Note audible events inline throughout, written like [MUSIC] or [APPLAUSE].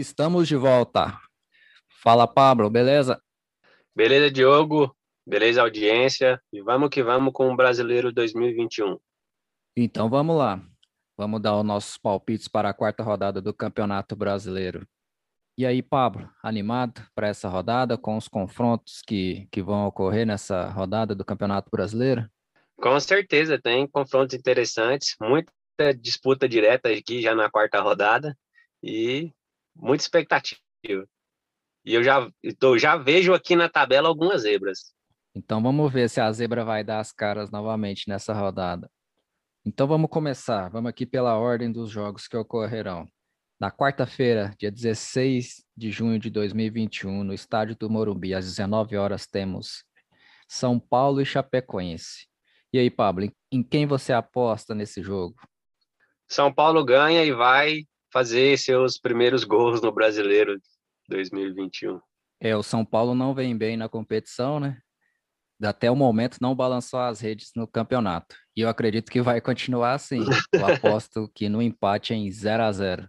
Estamos de volta. Fala, Pablo, beleza? Beleza, Diogo. Beleza, audiência. E vamos que vamos com o Brasileiro 2021. Então vamos lá. Vamos dar os nossos palpites para a quarta rodada do Campeonato Brasileiro. E aí, Pablo, animado para essa rodada com os confrontos que, que vão ocorrer nessa rodada do Campeonato Brasileiro? Com certeza, tem confrontos interessantes, muita disputa direta aqui já na quarta rodada e muita expectativa. E eu já, então, já vejo aqui na tabela algumas zebras. Então vamos ver se a zebra vai dar as caras novamente nessa rodada. Então vamos começar. Vamos aqui pela ordem dos jogos que ocorrerão. Na quarta-feira, dia 16 de junho de 2021, no estádio do Morumbi, às 19 horas, temos São Paulo e Chapecoense. E aí, Pablo, em quem você aposta nesse jogo? São Paulo ganha e vai fazer seus primeiros gols no Brasileiro 2021. É, o São Paulo não vem bem na competição, né? Até o momento não balançou as redes no campeonato. E eu acredito que vai continuar assim. Eu [LAUGHS] aposto que no empate em 0 a 0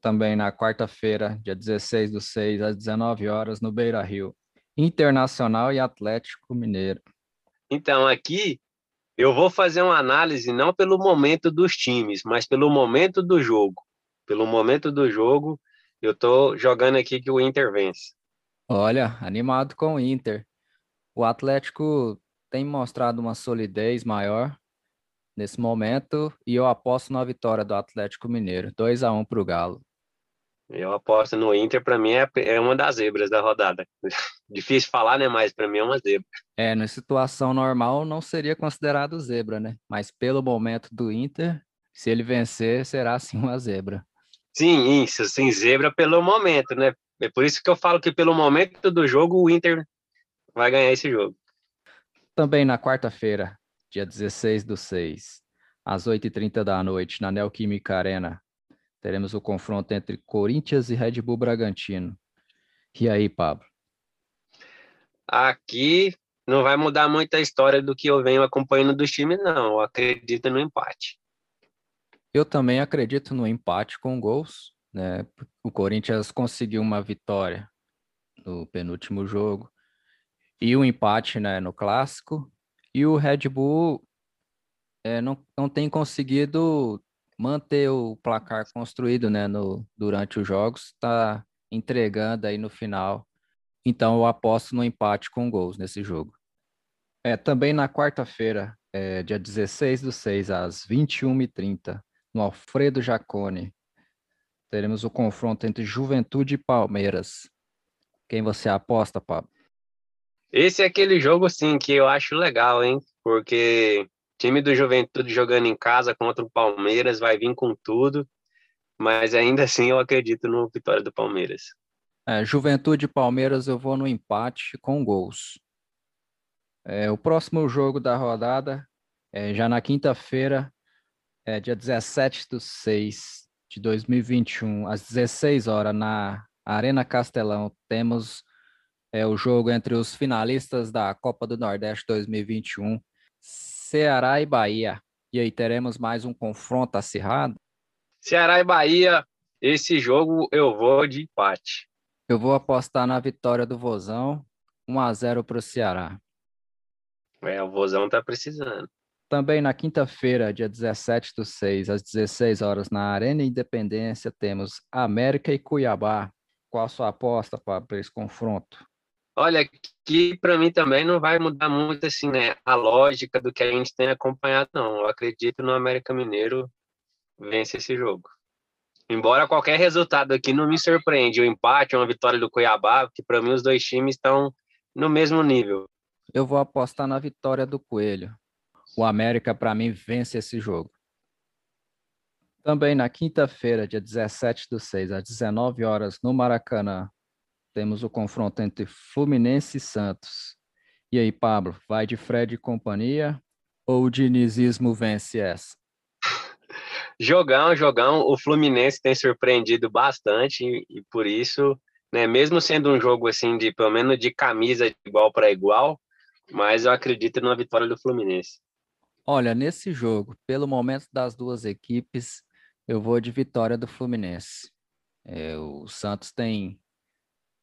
também na quarta-feira, dia 16 do 6, às 19 horas, no Beira Rio. Internacional e Atlético Mineiro. Então, aqui eu vou fazer uma análise não pelo momento dos times, mas pelo momento do jogo. Pelo momento do jogo, eu tô jogando aqui que o Inter vence. Olha, animado com o Inter. O Atlético tem mostrado uma solidez maior nesse momento e eu aposto na vitória do Atlético Mineiro, 2 a 1 para o Galo. Eu aposto no Inter, para mim é, é uma das zebras da rodada. [LAUGHS] Difícil falar, né? Mas para mim é uma zebra. É, na situação normal não seria considerado zebra, né? Mas pelo momento do Inter, se ele vencer, será sim uma zebra. Sim, isso, sim, zebra pelo momento, né? É por isso que eu falo que pelo momento do jogo o Inter vai ganhar esse jogo. Também na quarta-feira, dia 16 do 6, às 8h30 da noite, na Neoquímica Arena, teremos o confronto entre Corinthians e Red Bull Bragantino. E aí, Pablo? Aqui não vai mudar muito a história do que eu venho acompanhando dos times, não. Eu acredito no empate. Eu também acredito no empate com gols. Né? O Corinthians conseguiu uma vitória no penúltimo jogo e o um empate né, no clássico. E o Red Bull é, não, não tem conseguido manter o placar construído, né, no, durante os jogos, está entregando aí no final. Então eu aposto no empate com gols nesse jogo. É, também na quarta-feira, é, dia 16 do 6, às 21h30, no Alfredo Jacone, teremos o confronto entre Juventude e Palmeiras. Quem você aposta, Pablo? Esse é aquele jogo, sim, que eu acho legal, hein? Porque time do Juventude jogando em casa contra o Palmeiras vai vir com tudo, mas ainda assim eu acredito no vitória do Palmeiras. É, Juventude e Palmeiras eu vou no empate com gols. É, o próximo jogo da rodada é já na quinta-feira, é, dia 17 de 6 de 2021, às 16 horas, na Arena Castelão, temos é, o jogo entre os finalistas da Copa do Nordeste 2021 Ceará e Bahia. E aí teremos mais um confronto acirrado? Ceará e Bahia, esse jogo eu vou de empate. Eu vou apostar na vitória do Vozão, 1 a 0 para o Ceará. É, o Vozão tá precisando. Também na quinta-feira, dia 17 do 6, às 16 horas, na Arena Independência, temos América e Cuiabá. Qual a sua aposta para esse confronto? Olha, que para mim também não vai mudar muito assim, né? A lógica do que a gente tem acompanhado, não. Eu acredito no América Mineiro vence esse jogo. Embora qualquer resultado aqui não me surpreende, o empate, uma vitória do Cuiabá, que para mim os dois times estão no mesmo nível. Eu vou apostar na vitória do Coelho. O América para mim vence esse jogo. Também na quinta-feira, dia 17 do 6, às 19 horas, no Maracanã, temos o confronto entre Fluminense e Santos. E aí, Pablo, vai de Fred e companhia ou o dinizismo vence essa? Jogão, jogão. O Fluminense tem surpreendido bastante e, e por isso, né, mesmo sendo um jogo assim de pelo menos de camisa de igual para igual, mas eu acredito na vitória do Fluminense. Olha, nesse jogo, pelo momento das duas equipes, eu vou de vitória do Fluminense. É, o Santos tem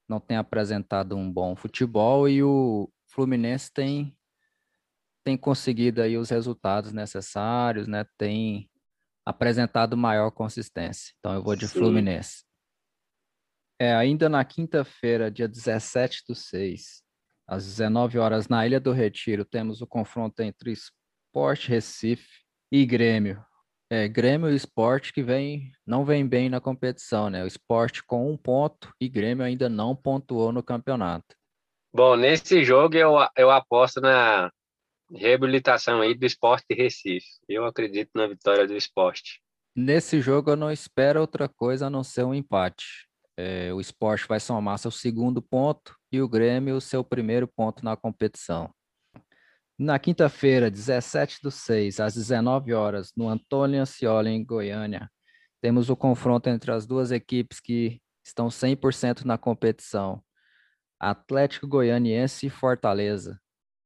não tem apresentado um bom futebol e o Fluminense tem tem conseguido aí os resultados necessários, né? Tem apresentado maior consistência. Então eu vou de Sim. Fluminense. É, ainda na quinta-feira, dia 17 do 6, às 19 horas, na Ilha do Retiro, temos o confronto entre Sport Recife e Grêmio. É, Grêmio e Sport que vem, não vem bem na competição, né? O Sport com um ponto e Grêmio ainda não pontuou no campeonato. Bom, nesse jogo eu, eu aposto na reabilitação aí do Sport Recife. Eu acredito na vitória do Sport. Nesse jogo eu não espero outra coisa a não ser um empate. É, o Sport vai somar seu segundo ponto e o Grêmio seu primeiro ponto na competição. Na quinta-feira, 17 do 6, às 19 horas, no Antônio Ancioli, em Goiânia, temos o confronto entre as duas equipes que estão 100% na competição. Atlético Goianiense e Fortaleza.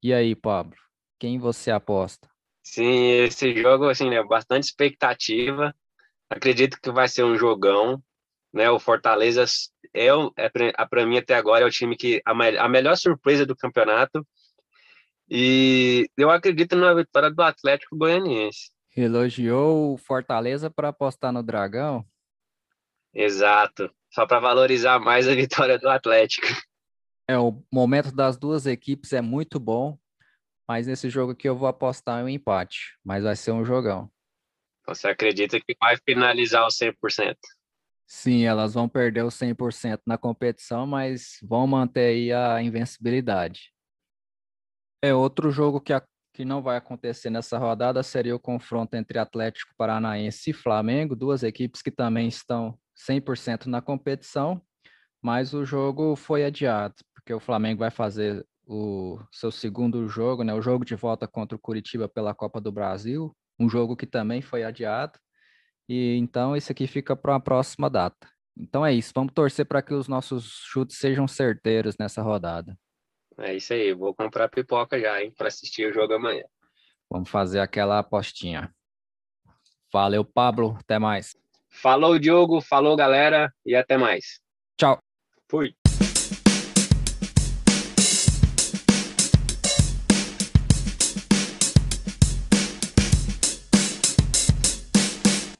E aí, Pablo, quem você aposta? Sim, esse jogo, assim, né, bastante expectativa. Acredito que vai ser um jogão, né? O Fortaleza é, é para mim até agora é o time que a, a melhor surpresa do campeonato e eu acredito na vitória do Atlético Goianiense. Elogiou o Fortaleza para apostar no Dragão? Exato, só para valorizar mais a vitória do Atlético. É, o momento das duas equipes é muito bom, mas nesse jogo aqui eu vou apostar em um empate, mas vai ser um jogão. Você acredita que vai finalizar o 100%? Sim, elas vão perder o 100% na competição, mas vão manter aí a invencibilidade. É outro jogo que, a, que não vai acontecer nessa rodada seria o confronto entre Atlético Paranaense e Flamengo, duas equipes que também estão 100% na competição, mas o jogo foi adiado, porque o Flamengo vai fazer o seu segundo jogo, né, o jogo de volta contra o Curitiba pela Copa do Brasil, um jogo que também foi adiado. E então esse aqui fica para a próxima data. Então é isso, vamos torcer para que os nossos chutes sejam certeiros nessa rodada. É isso aí, vou comprar pipoca já, hein, para assistir o jogo amanhã. Vamos fazer aquela apostinha. Valeu, Pablo, até mais. Falou, Diogo, falou, galera, e até mais. Tchau. Fui.